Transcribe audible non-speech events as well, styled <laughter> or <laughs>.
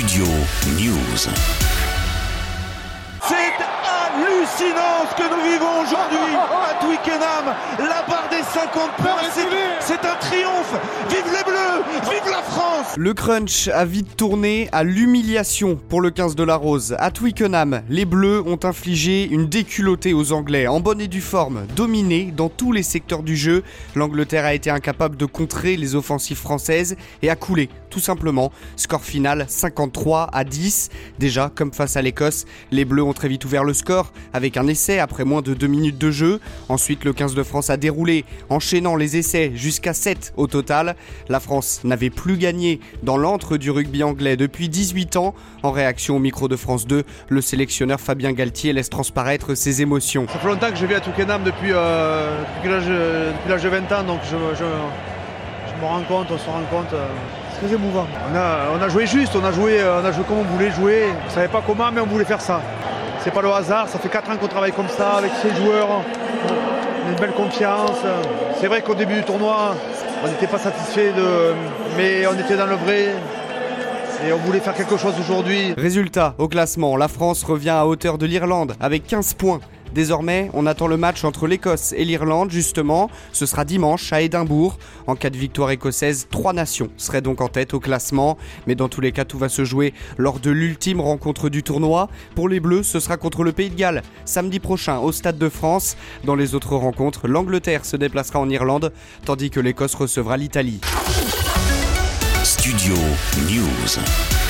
Studio News. C'est hallucinant ce que nous vivons aujourd'hui <laughs> à Twickenham. La barre 50 points, c'est- c'est un triomphe. Vive les Bleus, vive la France. Le crunch a vite tourné à l'humiliation pour le 15 de la Rose. À Twickenham, les Bleus ont infligé une déculottée aux Anglais, en bonne et due forme, dominés dans tous les secteurs du jeu. L'Angleterre a été incapable de contrer les offensives françaises et a coulé, tout simplement. Score final 53 à 10. Déjà, comme face à l'Écosse, les Bleus ont très vite ouvert le score avec un essai après moins de 2 minutes de jeu. Ensuite, le 15 de France a déroulé, enchaînant les essais jusqu'à 7 au total. La France n'avait plus gagné dans l'antre du rugby anglais depuis 18 ans. En réaction au micro de France 2, le sélectionneur Fabien Galtier laisse transparaître ses émotions. Ça fait longtemps que je vis à Twickenham depuis, euh, depuis l'âge de 20 ans, donc je, je- je me rends compte, on se rend compte. euh, c'est très émouvant. On a, on a joué juste, on a joué, euh, on a joué comme on voulait jouer. On ne savait pas comment, mais on voulait faire ça. C'est pas le hasard, ça fait 4 ans qu'on travaille comme ça avec ces joueurs. Une belle confiance. C'est vrai qu'au début du tournoi, on n'était pas satisfait de. Mais on était dans le vrai. Et on voulait faire quelque chose aujourd'hui. Résultat, au classement, la France revient à hauteur de l'Irlande avec 15 points. Désormais, on attend le match entre l'Écosse et l'Irlande, justement. Ce sera dimanche à Édimbourg. En cas de victoire écossaise, trois nations seraient donc en tête au classement. Mais dans tous les cas, tout va se jouer lors de l'ultime rencontre du tournoi. Pour les Bleus, ce sera contre le Pays de Galles, samedi prochain au Stade de France. Dans les autres rencontres, l'Angleterre se déplacera en Irlande, tandis que l'Écosse recevra l'Italie. Studio News.